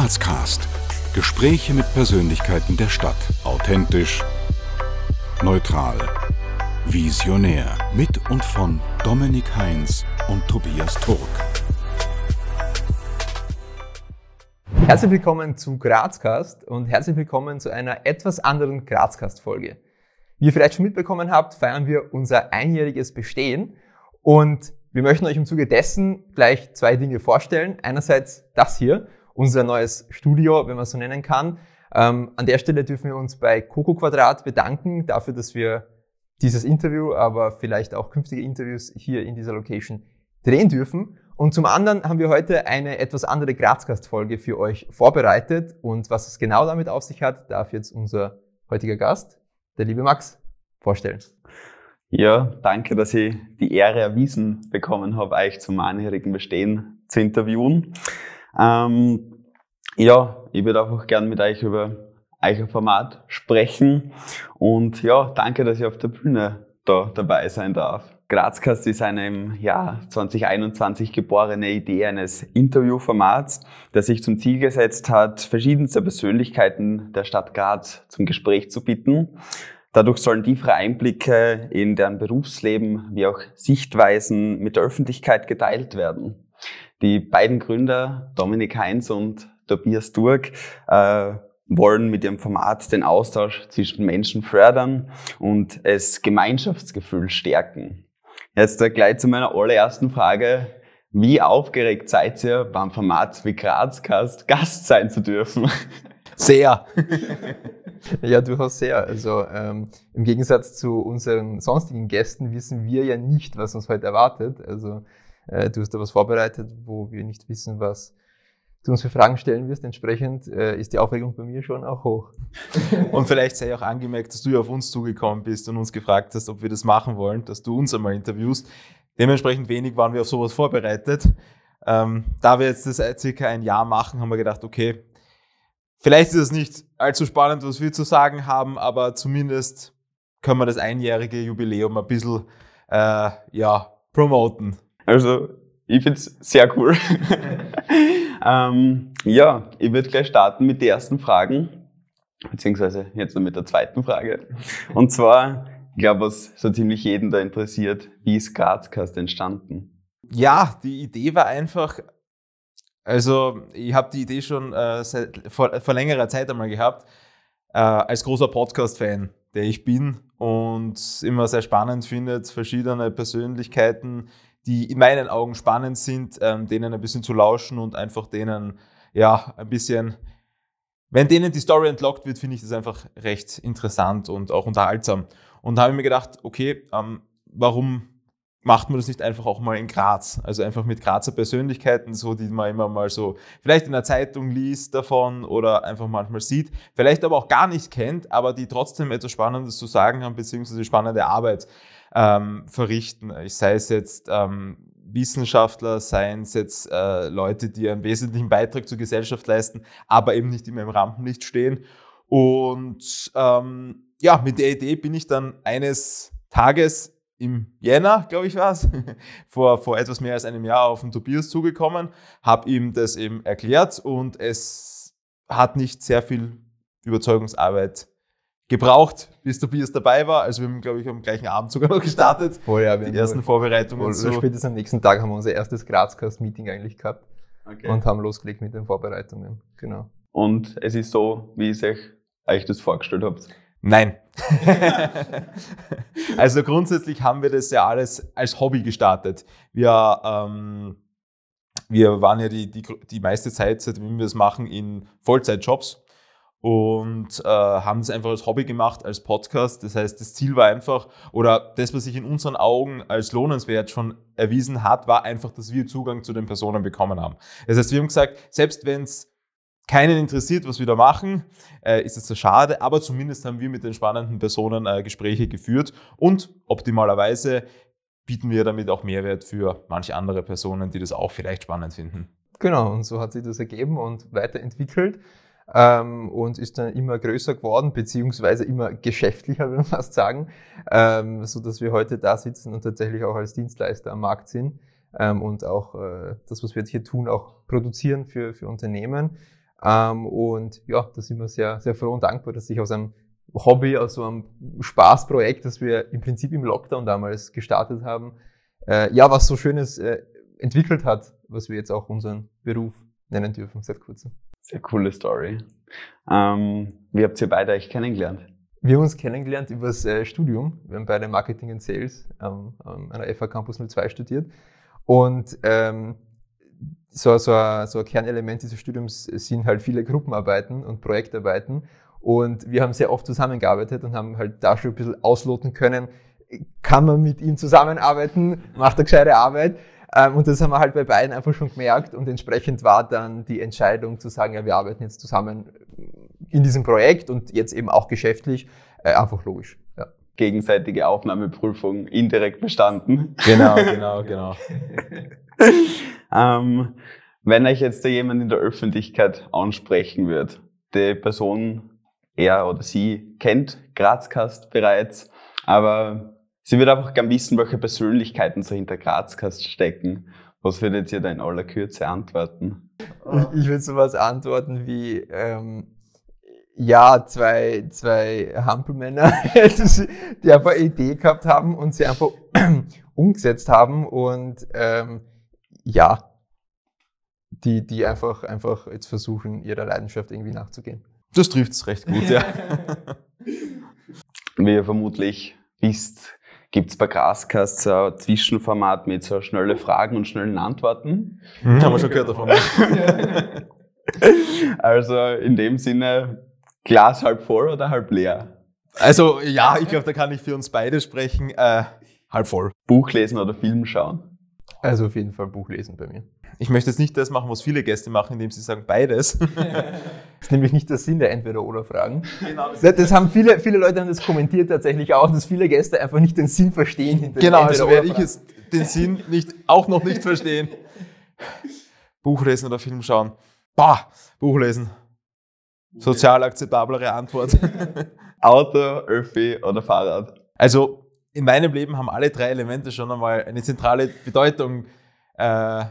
Grazcast. Gespräche mit Persönlichkeiten der Stadt. Authentisch, neutral, visionär. Mit und von Dominik Heinz und Tobias Turk. Herzlich willkommen zu Grazcast und herzlich willkommen zu einer etwas anderen Grazcast-Folge. Wie ihr vielleicht schon mitbekommen habt, feiern wir unser einjähriges Bestehen und wir möchten euch im Zuge dessen gleich zwei Dinge vorstellen. Einerseits das hier, unser neues Studio, wenn man es so nennen kann. Ähm, an der Stelle dürfen wir uns bei Coco Quadrat bedanken dafür, dass wir dieses Interview, aber vielleicht auch künftige Interviews hier in dieser Location drehen dürfen. Und zum anderen haben wir heute eine etwas andere Grazcast-Folge für euch vorbereitet. Und was es genau damit auf sich hat, darf jetzt unser heutiger Gast, der liebe Max, vorstellen. Ja, danke, dass ich die Ehre erwiesen bekommen habe, euch zum einjährigen Bestehen zu interviewen. Ähm, ja, ich würde einfach gern mit euch über euer Format sprechen und ja, danke, dass ich auf der Bühne da dabei sein darf. Grazcast ist eine im Jahr 2021 geborene Idee eines Interviewformats, das sich zum Ziel gesetzt hat, verschiedenste Persönlichkeiten der Stadt Graz zum Gespräch zu bitten. Dadurch sollen tiefere Einblicke in deren Berufsleben wie auch Sichtweisen mit der Öffentlichkeit geteilt werden. Die beiden Gründer, Dominik Heinz und Tobias Durk, äh, wollen mit ihrem Format den Austausch zwischen Menschen fördern und es Gemeinschaftsgefühl stärken. Jetzt gleich zu meiner allerersten Frage. Wie aufgeregt seid ihr beim Format wie Grazcast Gast sein zu dürfen? Sehr. ja, durchaus sehr. Also ähm, im Gegensatz zu unseren sonstigen Gästen wissen wir ja nicht, was uns heute erwartet. Also äh, du hast da was vorbereitet, wo wir nicht wissen, was du uns für Fragen stellen wirst. Entsprechend äh, ist die Aufregung bei mir schon auch hoch. und vielleicht sei auch angemerkt, dass du ja auf uns zugekommen bist und uns gefragt hast, ob wir das machen wollen, dass du uns einmal interviewst. Dementsprechend wenig waren wir auf sowas vorbereitet. Ähm, da wir jetzt das circa ein Jahr machen, haben wir gedacht, okay, vielleicht ist es nicht allzu spannend, was wir zu sagen haben, aber zumindest können wir das einjährige Jubiläum ein bisschen äh, ja, promoten. Also, ich finde es sehr cool. ähm, ja, ich würde gleich starten mit den ersten Fragen, beziehungsweise jetzt noch mit der zweiten Frage. Und zwar, ich glaube, was so ziemlich jeden da interessiert, wie ist Grazcast entstanden? Ja, die Idee war einfach, also ich habe die Idee schon äh, seit, vor, vor, längerer Zeit einmal gehabt, äh, als großer Podcast-Fan, der ich bin und immer sehr spannend findet, verschiedene Persönlichkeiten die in meinen Augen spannend sind, ähm, denen ein bisschen zu lauschen und einfach denen, ja, ein bisschen, wenn denen die Story entlockt wird, finde ich das einfach recht interessant und auch unterhaltsam. Und da habe ich mir gedacht, okay, ähm, warum macht man das nicht einfach auch mal in Graz? Also einfach mit Grazer Persönlichkeiten, so die man immer mal so vielleicht in der Zeitung liest davon oder einfach manchmal sieht, vielleicht aber auch gar nicht kennt, aber die trotzdem etwas Spannendes zu sagen haben, beziehungsweise spannende Arbeit ähm, verrichten. Ich sei es jetzt ähm, Wissenschaftler, seien es jetzt äh, Leute, die einen wesentlichen Beitrag zur Gesellschaft leisten, aber eben nicht immer im Rampenlicht stehen. Und ähm, ja, mit der Idee bin ich dann eines Tages im Jänner, glaube ich war es, vor, vor etwas mehr als einem Jahr auf den Tobias zugekommen, habe ihm das eben erklärt und es hat nicht sehr viel Überzeugungsarbeit gebraucht, bis Tobias dabei war. Also wir haben, glaube ich, am gleichen Abend sogar noch gestartet. Voll, ja, die ersten Vorbereitungen. Voll, so. Spätestens am nächsten Tag haben wir unser erstes Grazcast-Meeting eigentlich gehabt okay. und haben losgelegt mit den Vorbereitungen. Genau. Und es ist so, wie ich euch, euch das vorgestellt habt? Nein. also grundsätzlich haben wir das ja alles als Hobby gestartet. Wir, ähm, wir waren ja die, die, die meiste Zeit, seitdem wir es machen, in Vollzeitjobs und äh, haben es einfach als Hobby gemacht, als Podcast. Das heißt, das Ziel war einfach, oder das, was sich in unseren Augen als lohnenswert schon erwiesen hat, war einfach, dass wir Zugang zu den Personen bekommen haben. Das heißt, wir haben gesagt, selbst wenn es keinen interessiert, was wir da machen, äh, ist es so schade, aber zumindest haben wir mit den spannenden Personen äh, Gespräche geführt und optimalerweise bieten wir damit auch Mehrwert für manche andere Personen, die das auch vielleicht spannend finden. Genau, und so hat sich das ergeben und weiterentwickelt ähm, und ist dann immer größer geworden, beziehungsweise immer geschäftlicher, würde man fast sagen, ähm, so dass wir heute da sitzen und tatsächlich auch als Dienstleister am Markt sind ähm, und auch äh, das, was wir hier tun, auch produzieren für, für Unternehmen. Ähm, und ja, da sind wir sehr, sehr froh und dankbar, dass sich aus einem Hobby, aus so einem Spaßprojekt, das wir im Prinzip im Lockdown damals gestartet haben, äh, ja, was so Schönes äh, entwickelt hat, was wir jetzt auch unseren Beruf nennen dürfen seit kurzem. Sehr coole Story. Ähm, wie habt ihr beide euch kennengelernt? Wir haben uns kennengelernt über das äh, Studium. Wir haben beide Marketing and Sales ähm, an einer FH Campus 02 studiert. Und ähm, so, so, ein, so ein Kernelement dieses Studiums sind halt viele Gruppenarbeiten und Projektarbeiten. Und wir haben sehr oft zusammengearbeitet und haben halt da schon ein bisschen ausloten können, kann man mit ihm zusammenarbeiten, macht er gescheite Arbeit. Ähm, und das haben wir halt bei beiden einfach schon gemerkt und entsprechend war dann die Entscheidung zu sagen, ja, wir arbeiten jetzt zusammen in diesem Projekt und jetzt eben auch geschäftlich, äh, einfach logisch. Ja. Gegenseitige Aufnahmeprüfung indirekt bestanden. Genau, genau, genau. ähm, wenn euch jetzt da jemand in der Öffentlichkeit ansprechen wird, die Person, er oder sie kennt Grazcast bereits, aber sie wird einfach gern wissen, welche Persönlichkeiten so hinter Grazcast stecken. Was würdet ihr da in aller Kürze antworten? Ich, ich würde sowas antworten wie, ähm, ja, zwei, zwei Hampelmänner, die einfach eine Idee gehabt haben und sie einfach umgesetzt haben und ähm, ja, die, die einfach, einfach jetzt versuchen, ihrer Leidenschaft irgendwie nachzugehen. Das trifft es recht gut, ja. Wie ihr vermutlich wisst, gibt es bei Grascast so ein Zwischenformat mit so schnelle Fragen und schnellen Antworten. Mhm. Haben wir schon gehört davon. also in dem Sinne, Glas halb voll oder halb leer? Also ja, ich glaube, da kann ich für uns beide sprechen. Äh, halb voll. Buch lesen oder Film schauen? Also auf jeden Fall Buch lesen bei mir. Ich möchte jetzt nicht das machen, was viele Gäste machen, indem sie sagen beides. das ist nämlich nicht der Sinn der Entweder-Oder-Fragen. Genau. Das, das, haben viele, viele Leute haben das kommentiert tatsächlich auch, dass viele Gäste einfach nicht den Sinn verstehen hinter Genau, also werde ich jetzt den Sinn nicht, auch noch nicht verstehen. Buch lesen oder Film schauen. Bah, Buch lesen. Sozial akzeptablere Antwort. Auto, Öffi oder Fahrrad? Also in meinem Leben haben alle drei Elemente schon einmal eine zentrale Bedeutung äh,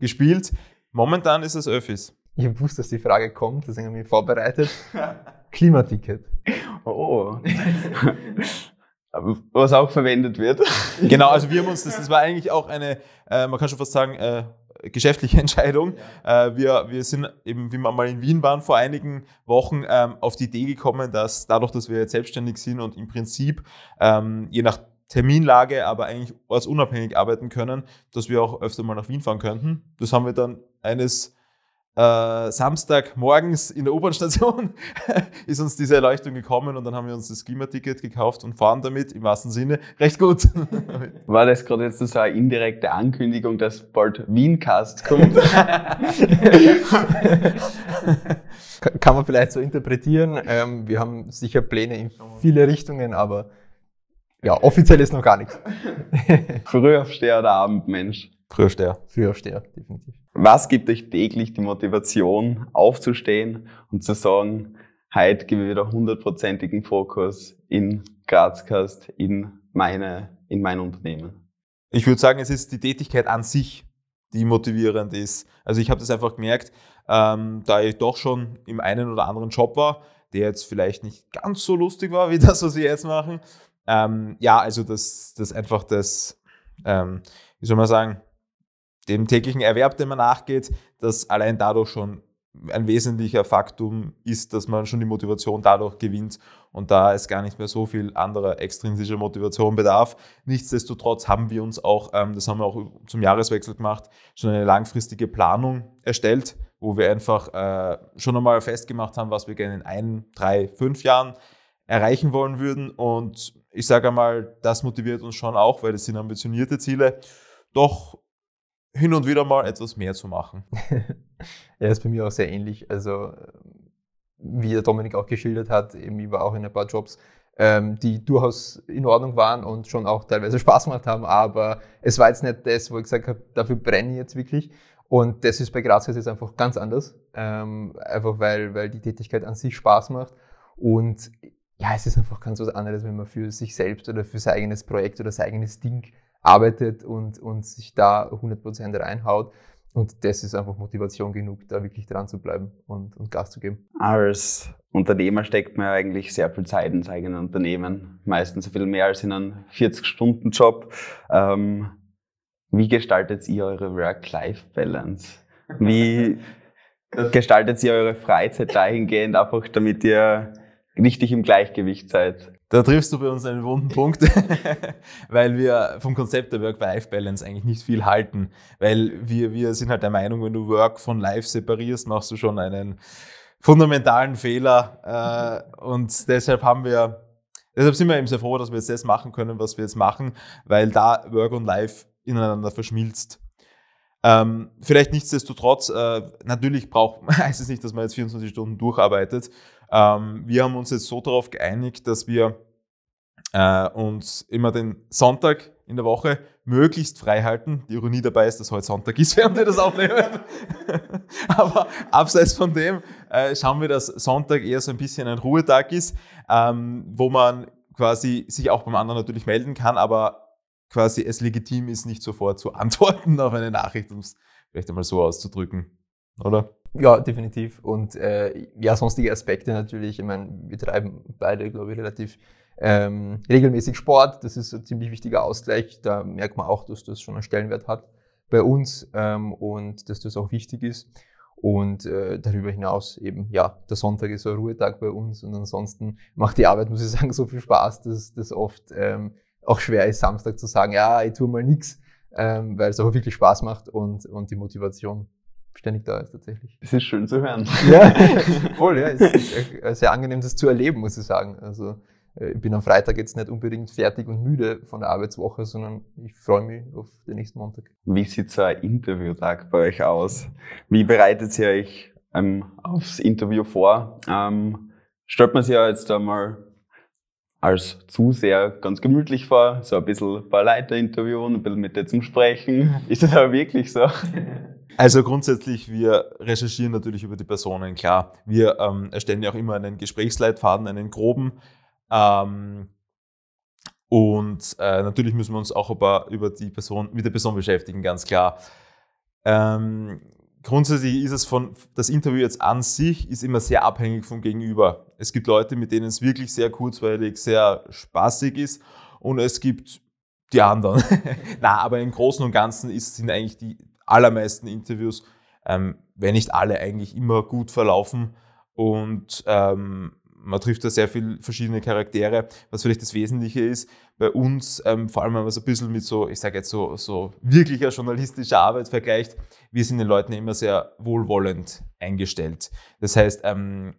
gespielt. Momentan ist es Öffis. Ich habe gewusst, dass die Frage kommt, deswegen habe ich mich vorbereitet. Klimaticket. Oh. Was auch verwendet wird. Genau, also wir haben uns, das, das war eigentlich auch eine, äh, man kann schon fast sagen, äh, geschäftliche Entscheidung. Äh, wir, wir sind eben, wie wir mal in Wien waren vor einigen Wochen, ähm, auf die Idee gekommen, dass dadurch, dass wir jetzt selbstständig sind und im Prinzip ähm, je nach Terminlage, aber eigentlich ortsunabhängig arbeiten können, dass wir auch öfter mal nach Wien fahren könnten. Das haben wir dann eines äh, Samstagmorgens in der U-Bahn-Station ist uns diese Erleuchtung gekommen und dann haben wir uns das Klimaticket gekauft und fahren damit im wahrsten Sinne recht gut. War das gerade jetzt so eine indirekte Ankündigung, dass bald Wiencast kommt? Kann man vielleicht so interpretieren. Ähm, wir haben sicher Pläne in viele Richtungen, aber ja, offiziell ist noch gar nichts. Frühaufsteher oder Abendmensch? Frühaufsteher. Frühaufsteher, definitiv. Was gibt euch täglich die Motivation, aufzustehen und zu sagen, heute gebe ich wieder hundertprozentigen Fokus in Grazcast, in meine, in mein Unternehmen? Ich würde sagen, es ist die Tätigkeit an sich, die motivierend ist. Also ich habe das einfach gemerkt, ähm, da ich doch schon im einen oder anderen Job war, der jetzt vielleicht nicht ganz so lustig war wie das, was wir jetzt machen, ähm, ja, also das, das einfach das, ähm, wie soll man sagen, dem täglichen Erwerb, den man nachgeht, dass allein dadurch schon ein wesentlicher Faktum ist, dass man schon die Motivation dadurch gewinnt und da es gar nicht mehr so viel anderer extrinsischer Motivation bedarf. Nichtsdestotrotz haben wir uns auch, ähm, das haben wir auch zum Jahreswechsel gemacht, schon eine langfristige Planung erstellt, wo wir einfach äh, schon einmal festgemacht haben, was wir gerne in ein, drei, fünf Jahren erreichen wollen würden und ich sage einmal, das motiviert uns schon auch, weil es sind ambitionierte Ziele, doch hin und wieder mal etwas mehr zu machen. ja, ist bei mir auch sehr ähnlich. Also, wie der Dominik auch geschildert hat, eben ich war auch in ein paar Jobs, ähm, die durchaus in Ordnung waren und schon auch teilweise Spaß gemacht haben, aber es war jetzt nicht das, wo ich gesagt habe, dafür brenne ich jetzt wirklich. Und das ist bei Grazia jetzt einfach ganz anders, ähm, einfach weil, weil die Tätigkeit an sich Spaß macht und ja, es ist einfach ganz was anderes, wenn man für sich selbst oder für sein eigenes Projekt oder sein eigenes Ding arbeitet und, und sich da 100% reinhaut. und das ist einfach Motivation genug, da wirklich dran zu bleiben und, und Gas zu geben. Als Unternehmer steckt man ja eigentlich sehr viel Zeit ins eigene Unternehmen. Meistens so viel mehr als in einem 40-Stunden-Job. Ähm, wie gestaltet ihr eure Work-Life-Balance? Wie gestaltet ihr eure Freizeit dahingehend, einfach damit ihr richtig im Gleichgewicht seid? Da triffst du bei uns einen wunden Punkt, weil wir vom Konzept der Work-Life-Balance eigentlich nicht viel halten. Weil wir, wir sind halt der Meinung, wenn du Work von Life separierst, machst du schon einen fundamentalen Fehler. Äh, und deshalb haben wir, deshalb sind wir eben sehr froh, dass wir jetzt das machen können, was wir jetzt machen, weil da Work und Life ineinander verschmilzt. Ähm, vielleicht nichtsdestotrotz, äh, natürlich braucht, heißt es nicht, dass man jetzt 24 Stunden durcharbeitet. Ähm, wir haben uns jetzt so darauf geeinigt, dass wir äh, uns immer den Sonntag in der Woche möglichst frei halten. Die Ironie dabei ist, dass heute Sonntag ist, während wir das aufnehmen. Aber abseits von dem äh, schauen wir, dass Sonntag eher so ein bisschen ein Ruhetag ist, ähm, wo man quasi sich auch beim anderen natürlich melden kann, aber quasi es legitim ist, nicht sofort zu antworten auf eine Nachricht, um es vielleicht einmal so auszudrücken, oder? Ja, definitiv. Und äh, ja, sonstige Aspekte natürlich. Ich meine, wir treiben beide, glaube ich, relativ ähm, regelmäßig Sport. Das ist ein ziemlich wichtiger Ausgleich. Da merkt man auch, dass das schon einen Stellenwert hat bei uns ähm, und dass das auch wichtig ist. Und äh, darüber hinaus eben, ja, der Sonntag ist ein Ruhetag bei uns und ansonsten macht die Arbeit, muss ich sagen, so viel Spaß, dass das oft ähm, auch schwer ist, Samstag zu sagen, ja, ich tue mal nix, ähm, weil es auch wirklich Spaß macht und, und die Motivation ständig da ist tatsächlich. Das ist schön zu hören. Ja, voll, ja. Es ist sehr angenehm, das zu erleben, muss ich sagen. Also äh, ich bin am Freitag jetzt nicht unbedingt fertig und müde von der Arbeitswoche, sondern ich freue mich auf den nächsten Montag. Wie sieht so ein Interviewtag bei euch aus? Wie bereitet ihr euch ähm, aufs Interview vor? Ähm, stellt man sich ja jetzt einmal als Zuseher ganz gemütlich vor, so ein bisschen ein paar Leute interviewen, ein bisschen mit dir zum Sprechen. Ist das aber wirklich so? Also grundsätzlich, wir recherchieren natürlich über die Personen, klar. Wir ähm, erstellen ja auch immer einen Gesprächsleitfaden, einen groben. Ähm, und äh, natürlich müssen wir uns auch über, über die Person, mit der Person beschäftigen, ganz klar. Ähm, grundsätzlich ist es von, das Interview jetzt an sich ist immer sehr abhängig vom Gegenüber. Es gibt Leute, mit denen es wirklich sehr kurzweilig, sehr spaßig ist und es gibt die anderen. Na, aber im Großen und Ganzen ist, sind eigentlich die allermeisten Interviews, ähm, wenn nicht alle, eigentlich immer gut verlaufen und ähm, man trifft da sehr viele verschiedene Charaktere, was vielleicht das Wesentliche ist. Bei uns, ähm, vor allem wenn man es ein bisschen mit so, ich sage jetzt so, so wirklicher journalistischer Arbeit vergleicht, wir sind den Leuten immer sehr wohlwollend eingestellt. Das heißt, ähm,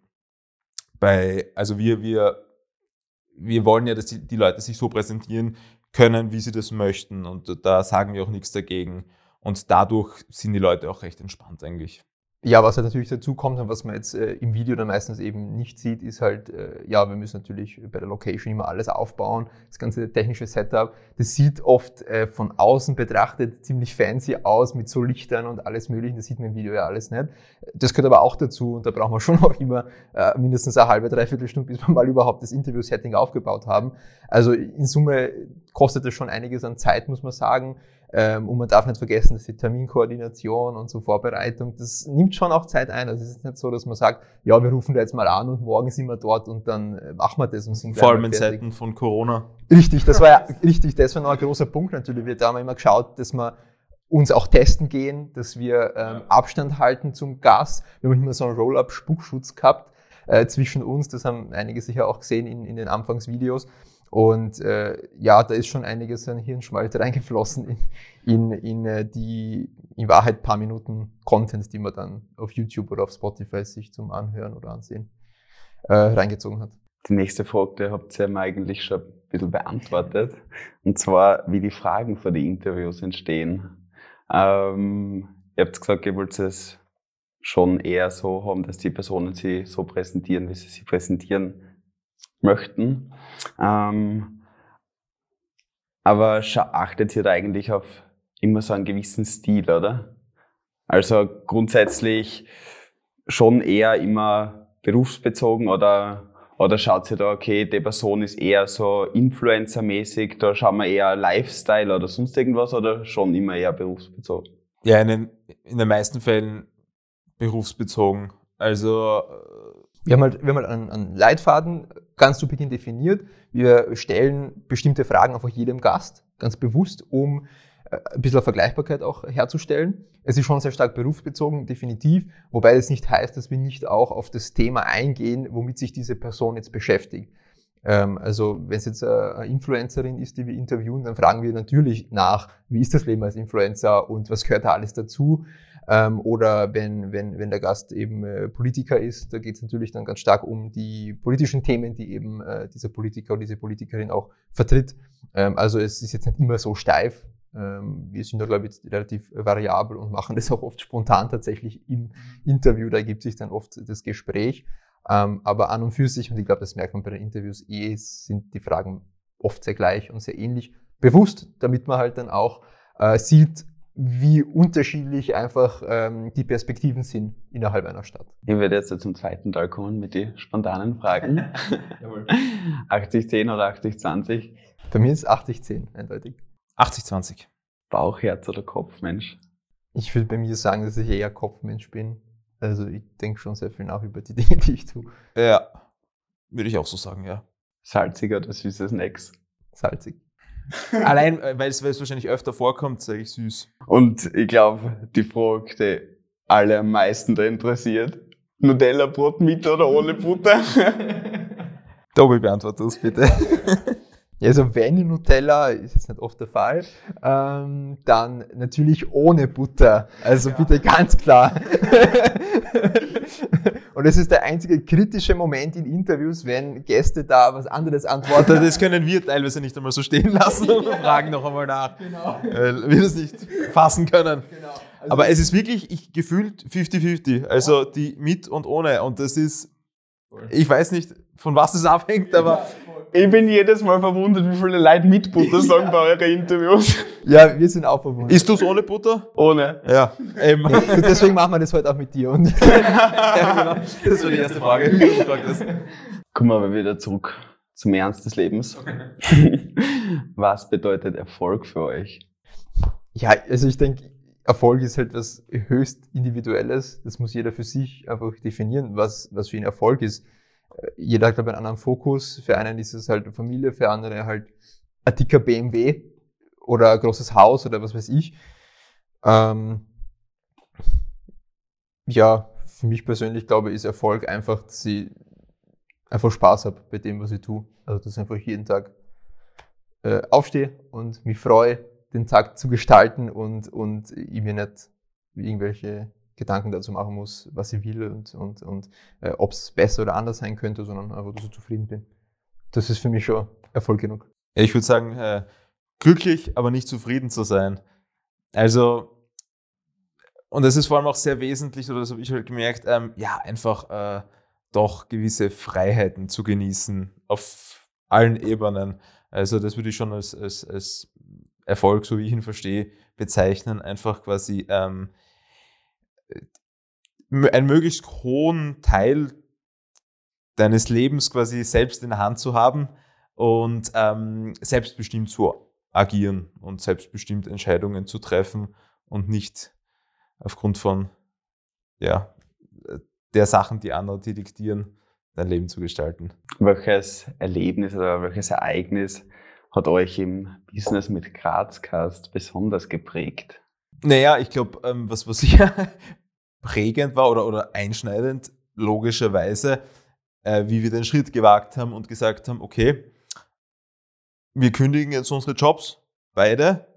bei, also wir, wir, wir wollen ja, dass die, die Leute sich so präsentieren können, wie sie das möchten. Und da sagen wir auch nichts dagegen. Und dadurch sind die Leute auch recht entspannt eigentlich. Ja, was halt natürlich dazu kommt und was man jetzt äh, im Video dann meistens eben nicht sieht, ist halt, äh, ja, wir müssen natürlich bei der Location immer alles aufbauen, das ganze technische Setup. Das sieht oft äh, von außen betrachtet ziemlich fancy aus mit so Lichtern und alles mögliche. Das sieht man im Video ja alles nicht. Das gehört aber auch dazu und da brauchen wir schon auch immer äh, mindestens eine halbe, dreiviertel Stunde, bis wir mal überhaupt das Interview-Setting aufgebaut haben. Also in Summe kostet das schon einiges an Zeit, muss man sagen. Ähm, und man darf nicht vergessen, dass die Terminkoordination und so Vorbereitung, das nimmt schon auch Zeit ein. Also es ist nicht so, dass man sagt, ja, wir rufen da jetzt mal an und morgen sind wir dort und dann äh, machen wir das und sind Vor allem in Zeiten von Corona. Richtig, das war ja richtig, das war noch ein großer Punkt natürlich. Wir haben immer geschaut, dass wir uns auch testen gehen, dass wir ähm, Abstand halten zum Gast. Wir haben immer so einen Roll-up-Spuckschutz gehabt äh, zwischen uns. Das haben einige sicher auch gesehen in, in den Anfangsvideos. Und äh, ja, da ist schon einiges an Hirnschmalz reingeflossen in, in, in äh, die in Wahrheit paar Minuten Content, die man dann auf YouTube oder auf Spotify sich zum Anhören oder Ansehen äh, reingezogen hat. Die nächste Frage habt ihr mir eigentlich schon ein bisschen beantwortet. Und zwar, wie die Fragen für die Interviews entstehen. Ähm, ihr habt gesagt, ihr wollt es schon eher so haben, dass die Personen sie so präsentieren, wie sie sich präsentieren möchten. Ähm, aber achtet ihr da eigentlich auf immer so einen gewissen Stil, oder? Also grundsätzlich schon eher immer berufsbezogen oder, oder schaut ihr da, okay, die Person ist eher so Influencer-mäßig, da schauen wir eher Lifestyle oder sonst irgendwas oder schon immer eher berufsbezogen? Ja, in den, in den meisten Fällen berufsbezogen. Also wir haben halt, wir haben halt einen, einen Leitfaden ganz zu Beginn definiert. Wir stellen bestimmte Fragen einfach jedem Gast, ganz bewusst, um äh, ein bisschen Vergleichbarkeit auch herzustellen. Es ist schon sehr stark berufsbezogen, definitiv, wobei das nicht heißt, dass wir nicht auch auf das Thema eingehen, womit sich diese Person jetzt beschäftigt. Ähm, also wenn es jetzt eine Influencerin ist, die wir interviewen, dann fragen wir natürlich nach, wie ist das Leben als Influencer und was gehört da alles dazu. Ähm, oder wenn, wenn, wenn der Gast eben äh, Politiker ist, da geht es natürlich dann ganz stark um die politischen Themen, die eben äh, dieser Politiker oder diese Politikerin auch vertritt. Ähm, also es ist jetzt nicht immer so steif. Ähm, wir sind da, glaube ich, relativ variabel und machen das auch oft spontan tatsächlich im Interview. Da ergibt sich dann oft das Gespräch. Ähm, aber an und für sich, und ich glaube, das merkt man bei den Interviews eh, sind die Fragen oft sehr gleich und sehr ähnlich. Bewusst, damit man halt dann auch äh, sieht, wie unterschiedlich einfach ähm, die Perspektiven sind innerhalb einer Stadt. Ich werde jetzt zum zweiten Teil kommen mit den spontanen Fragen. 80-10 oder 80-20? Bei mir ist 80-10 eindeutig. 80-20. Bauch, Herz oder Kopf, Mensch? Ich würde bei mir sagen, dass ich eher Kopfmensch bin. Also ich denke schon sehr viel nach über die Dinge, die ich tue. Ja, würde ich auch so sagen, ja. Salziger oder süße Snacks? Salzig. Allein, äh, weil es, weil es wahrscheinlich öfter vorkommt, sage ich süß. Und ich glaube, die Frage, die alle am meisten da interessiert, Nutella-Brot mit oder ohne Butter? Doppel beantwortet das bitte. Ja, also wenn Nutella, ist jetzt nicht oft der Fall, ähm, dann natürlich ohne Butter. Also ja. bitte ganz klar. Und es ist der einzige kritische Moment in Interviews, wenn Gäste da was anderes antworten. Das können wir teilweise nicht einmal so stehen lassen und fragen noch einmal nach. Genau. Weil wir das nicht fassen können. Genau. Also Aber es ist wirklich ich, gefühlt 50-50. Also die mit und ohne. Und das ist, ich weiß nicht, von was es abhängt, aber ich bin jedes Mal verwundert, wie viele Leute mit Butter sagen bei euren Interviews. Ja, wir sind auch verwundert. Isst du es ohne Butter? Ohne. Ja. Eben. Deswegen machen wir das heute auch mit dir. Und ja, genau. Das war die erste Frage. Kommen wir wieder zurück zum Ernst des Lebens. Okay. Was bedeutet Erfolg für euch? Ja, also ich denke, Erfolg ist halt was höchst Individuelles. Das muss jeder für sich einfach definieren, was, was für ihn Erfolg ist jeder hat, glaube einen anderen Fokus. Für einen ist es halt Familie, für andere halt ein dicker BMW oder ein großes Haus oder was weiß ich. Ähm, ja, für mich persönlich glaube ich, ist Erfolg einfach, dass ich einfach Spaß habe bei dem, was ich tue. Also, dass ich einfach jeden Tag äh, aufstehe und mich freue, den Tag zu gestalten und, und ich mir nicht irgendwelche Gedanken dazu machen muss, was ich will und, und, und äh, ob es besser oder anders sein könnte, sondern einfach, dass ich zufrieden bin. Das ist für mich schon Erfolg genug. Ich würde sagen, äh, glücklich, aber nicht zufrieden zu sein. Also, und das ist vor allem auch sehr wesentlich, oder das habe ich halt gemerkt, ähm, ja, einfach äh, doch gewisse Freiheiten zu genießen auf allen Ebenen. Also, das würde ich schon als, als, als Erfolg, so wie ich ihn verstehe, bezeichnen. Einfach quasi ähm, einen möglichst hohen Teil deines Lebens quasi selbst in der Hand zu haben und ähm, selbstbestimmt zu agieren und selbstbestimmt Entscheidungen zu treffen und nicht aufgrund von ja, der Sachen, die andere dir diktieren, dein Leben zu gestalten. Welches Erlebnis oder welches Ereignis hat euch im Business mit Grazcast besonders geprägt? Naja, ich glaube, ähm, was, was sicher prägend war oder, oder einschneidend, logischerweise, äh, wie wir den Schritt gewagt haben und gesagt haben, okay, wir kündigen jetzt unsere Jobs, beide,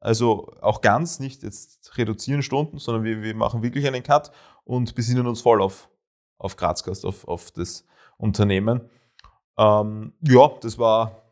also auch ganz, nicht jetzt reduzieren Stunden, sondern wir, wir machen wirklich einen Cut und besinnen uns voll auf, auf Grazgast, auf, auf das Unternehmen. Ähm, ja, das war,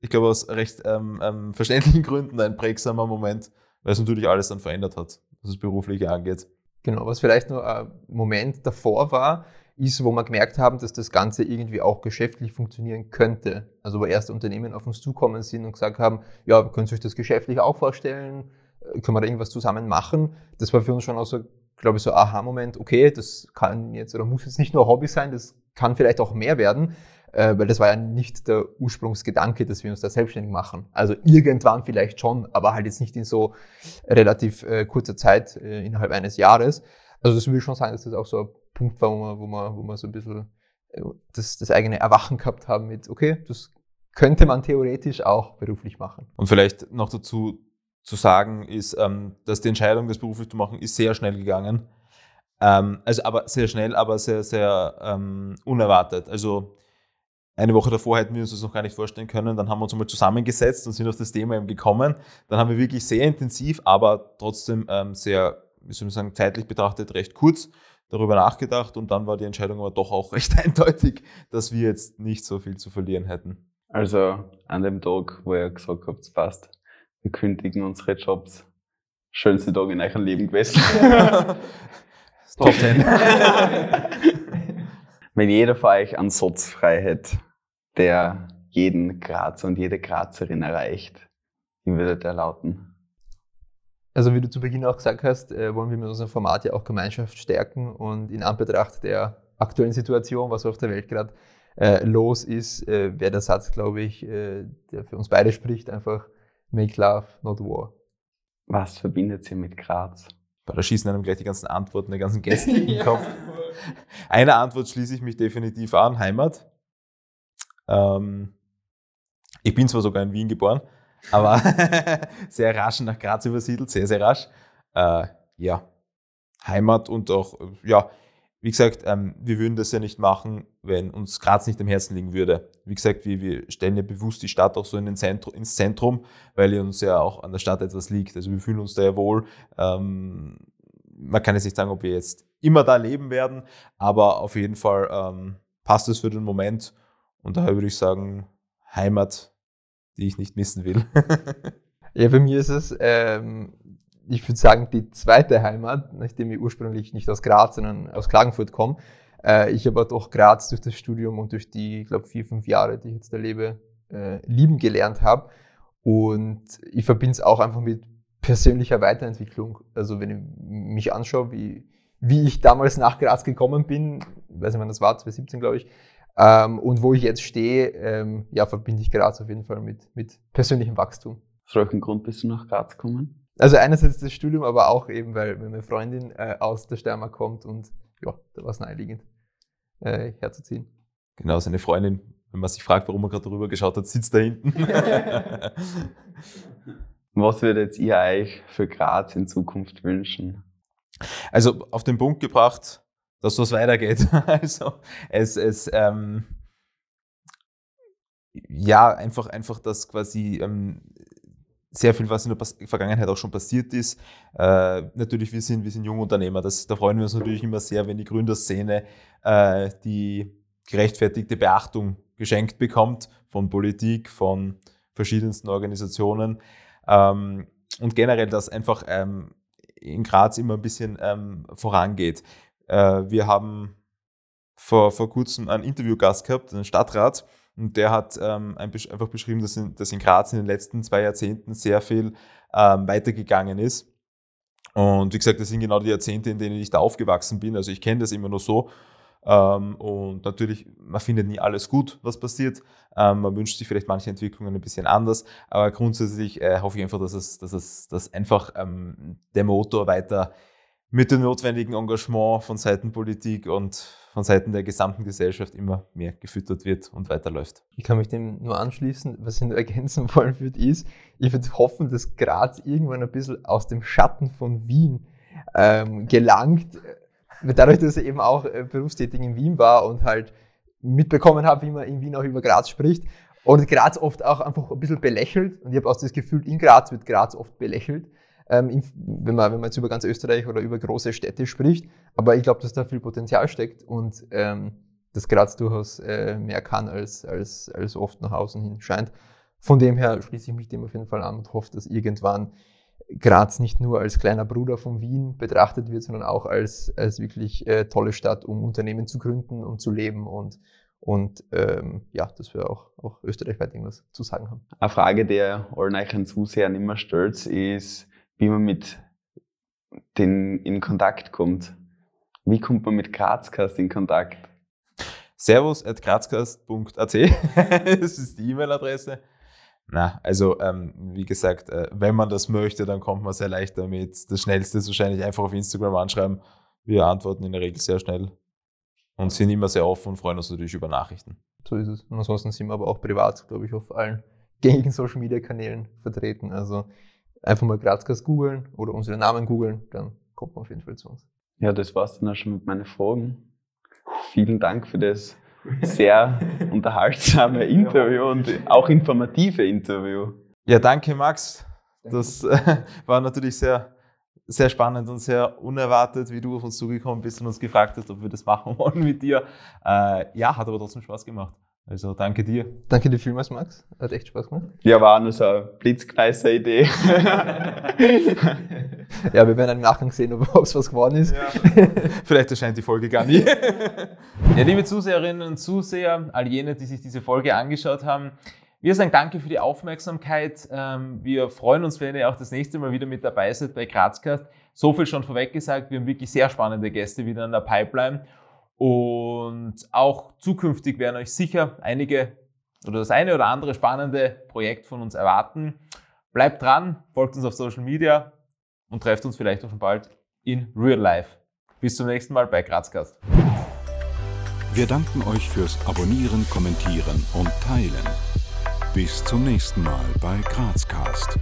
ich glaube, aus recht ähm, ähm, verständlichen Gründen ein prägsamer Moment, weil es natürlich alles dann verändert hat, was das Berufliche angeht. Genau, was vielleicht nur ein Moment davor war, ist, wo wir gemerkt haben, dass das Ganze irgendwie auch geschäftlich funktionieren könnte. Also wo erste Unternehmen auf uns zukommen sind und gesagt haben, ja, könnt ihr euch das geschäftlich auch vorstellen? Äh, können wir da irgendwas zusammen machen? Das war für uns schon auch so, glaube ich, so ein Aha-Moment, okay, das kann jetzt oder muss jetzt nicht nur Hobby sein, das kann vielleicht auch mehr werden. Äh, weil das war ja nicht der Ursprungsgedanke, dass wir uns da selbstständig machen. Also irgendwann vielleicht schon, aber halt jetzt nicht in so relativ äh, kurzer Zeit äh, innerhalb eines Jahres. Also das würde ich schon sagen, dass das auch so ein Punkt war, wo man, wo man, wo man so ein bisschen äh, das, das eigene Erwachen gehabt haben mit, okay, das könnte man theoretisch auch beruflich machen. Und vielleicht noch dazu zu sagen ist, ähm, dass die Entscheidung, das beruflich zu machen, ist sehr schnell gegangen. Ähm, also aber sehr schnell, aber sehr, sehr ähm, unerwartet. Also eine Woche davor hätten wir uns das noch gar nicht vorstellen können. Dann haben wir uns einmal zusammengesetzt und sind auf das Thema eben gekommen. Dann haben wir wirklich sehr intensiv, aber trotzdem ähm, sehr, wie soll man sagen, zeitlich betrachtet recht kurz darüber nachgedacht und dann war die Entscheidung aber doch auch recht eindeutig, dass wir jetzt nicht so viel zu verlieren hätten. Also an dem Tag, wo ihr gesagt habt, es passt, wir kündigen unsere Jobs. Schönste Tag in eurem Leben gewesen. Top 10. Wenn jeder von euch einen Satz frei hätte, der jeden Grazer und jede Grazerin erreicht, wie würde der lauten? Also wie du zu Beginn auch gesagt hast, äh, wollen wir mit unserem Format ja auch Gemeinschaft stärken und in Anbetracht der aktuellen Situation, was auf der Welt gerade äh, los ist, äh, wäre der Satz, glaube ich, äh, der für uns beide spricht, einfach Make Love, not War. Was verbindet sie mit Graz? Bei der schießen einem gleich die ganzen Antworten der ganzen Gäste in den Kopf. Eine Antwort schließe ich mich definitiv an, Heimat. Ähm, ich bin zwar sogar in Wien geboren, aber sehr rasch nach Graz übersiedelt, sehr, sehr rasch. Äh, ja, Heimat und auch, ja, wie gesagt, ähm, wir würden das ja nicht machen, wenn uns Graz nicht am Herzen liegen würde. Wie gesagt, wir, wir stellen ja bewusst die Stadt auch so in den Zentrum, ins Zentrum, weil uns ja auch an der Stadt etwas liegt. Also wir fühlen uns da ja wohl. Ähm, man kann jetzt nicht sagen, ob wir jetzt immer da leben werden, aber auf jeden Fall ähm, passt es für den Moment. Und daher würde ich sagen, Heimat, die ich nicht missen will. ja, bei mir ist es, ähm, ich würde sagen, die zweite Heimat, nachdem ich ursprünglich nicht aus Graz, sondern aus Klagenfurt komme. Äh, ich aber doch Graz durch das Studium und durch die, ich glaube, vier, fünf Jahre, die ich jetzt da lebe, äh, lieben gelernt habe. Und ich verbinde es auch einfach mit persönlicher Weiterentwicklung. Also wenn ich mich anschaue, wie, wie ich damals nach Graz gekommen bin, weiß nicht wann das war, 2017 glaube ich, ähm, und wo ich jetzt stehe, ähm, ja, verbinde ich Graz auf jeden Fall mit, mit persönlichem Wachstum. Aus welchem Grund bist du nach Graz gekommen? Also einerseits das Studium, aber auch eben, weil meine Freundin äh, aus der Steiermark kommt und ja, da war es naheliegend, äh, herzuziehen. Genau, seine Freundin, wenn man sich fragt, warum er gerade drüber geschaut hat, sitzt da hinten. Was würdet ihr euch für Graz in Zukunft wünschen? Also auf den Punkt gebracht, dass was weitergeht. Also es, es ähm, ja, einfach, einfach, dass quasi ähm, sehr viel, was in der Vergangenheit auch schon passiert ist. Äh, natürlich, wir sind, wir sind junge Unternehmer. Das, da freuen wir uns natürlich immer sehr, wenn die Gründerszene äh, die gerechtfertigte Beachtung geschenkt bekommt von Politik, von verschiedensten Organisationen. Ähm, und generell, dass einfach ähm, in Graz immer ein bisschen ähm, vorangeht. Äh, wir haben vor, vor kurzem einen Interviewgast gehabt, einen Stadtrat, und der hat ähm, einfach beschrieben, dass in, dass in, Graz in den letzten zwei Jahrzehnten sehr viel ähm, weitergegangen ist. Und wie gesagt, das sind genau die Jahrzehnte, in denen ich da aufgewachsen bin. Also ich kenne das immer nur so. Ähm, und natürlich, man findet nie alles gut, was passiert. Ähm, man wünscht sich vielleicht manche Entwicklungen ein bisschen anders. Aber grundsätzlich äh, hoffe ich einfach, dass es, dass es dass einfach ähm, der Motor weiter mit dem notwendigen Engagement von Seiten Politik und von Seiten der gesamten Gesellschaft immer mehr gefüttert wird und weiterläuft. Ich kann mich dem nur anschließen. Was ich nur ergänzen wollen würde, ist, ich würde hoffen, dass Graz irgendwann ein bisschen aus dem Schatten von Wien ähm, gelangt. Dadurch, dass er eben auch äh, berufstätig in Wien war und halt mitbekommen habe, wie man in Wien auch über Graz spricht. Und Graz oft auch einfach ein bisschen belächelt. Und ich habe auch das Gefühl, in Graz wird Graz oft belächelt ähm, wenn, man, wenn man jetzt über ganz Österreich oder über große Städte spricht. Aber ich glaube, dass da viel Potenzial steckt und ähm, dass Graz durchaus äh, mehr kann, als, als, als oft nach außen hin scheint. Von dem her schließe ich mich dem auf jeden Fall an und hoffe, dass irgendwann Graz nicht nur als kleiner Bruder von Wien betrachtet wird, sondern auch als, als wirklich äh, tolle Stadt, um Unternehmen zu gründen und zu leben und und ähm, ja, dass wir auch, auch österreichweit irgendwas zu sagen haben. Eine Frage, die allen euch Zusehern immer stellt, ist, wie man mit den in Kontakt kommt. Wie kommt man mit Grazcast in Kontakt? servus.grazcast.at. das ist die E-Mail-Adresse. Na, also ähm, wie gesagt, äh, wenn man das möchte, dann kommt man sehr leicht damit. Das Schnellste ist wahrscheinlich einfach auf Instagram anschreiben. Wir antworten in der Regel sehr schnell und sind immer sehr offen und freuen uns natürlich über Nachrichten. So ist es. Und ansonsten sind wir aber auch privat, glaube ich, auf allen gängigen Social Media Kanälen vertreten. Also einfach mal Grazcast googeln oder unsere Namen googeln, dann kommt man auf jeden Fall zu uns. Ja, das war's dann auch schon mit meinen Fragen. Vielen Dank für das sehr unterhaltsame Interview und auch informative Interview. Ja, danke Max. Das war natürlich sehr, sehr spannend und sehr unerwartet, wie du auf uns zugekommen bist und uns gefragt hast, ob wir das machen wollen mit dir. Äh, ja, hat aber trotzdem Spaß gemacht. Also danke dir. Danke dir vielmals, Max. Hat echt Spaß gemacht. Ja, war nur so eine blitzkreise Idee. ja, wir werden im Nachgang sehen, ob es was geworden ist. Ja. Vielleicht erscheint die Folge gar nie. ja, liebe Zuseherinnen und Zuseher, all jene, die sich diese Folge angeschaut haben, wir sagen danke für die Aufmerksamkeit. Ähm, wir freuen uns, wenn ihr auch das nächste Mal wieder mit dabei seid bei Grazcast. So viel schon vorweg gesagt, wir haben wirklich sehr spannende Gäste wieder in der Pipeline. Und auch zukünftig werden euch sicher einige oder das eine oder andere spannende Projekt von uns erwarten. Bleibt dran, folgt uns auf Social Media und trefft uns vielleicht auch schon bald in Real Life. Bis zum nächsten Mal bei Grazcast. Wir danken euch fürs Abonnieren, Kommentieren und Teilen. Bis zum nächsten Mal bei Grazcast.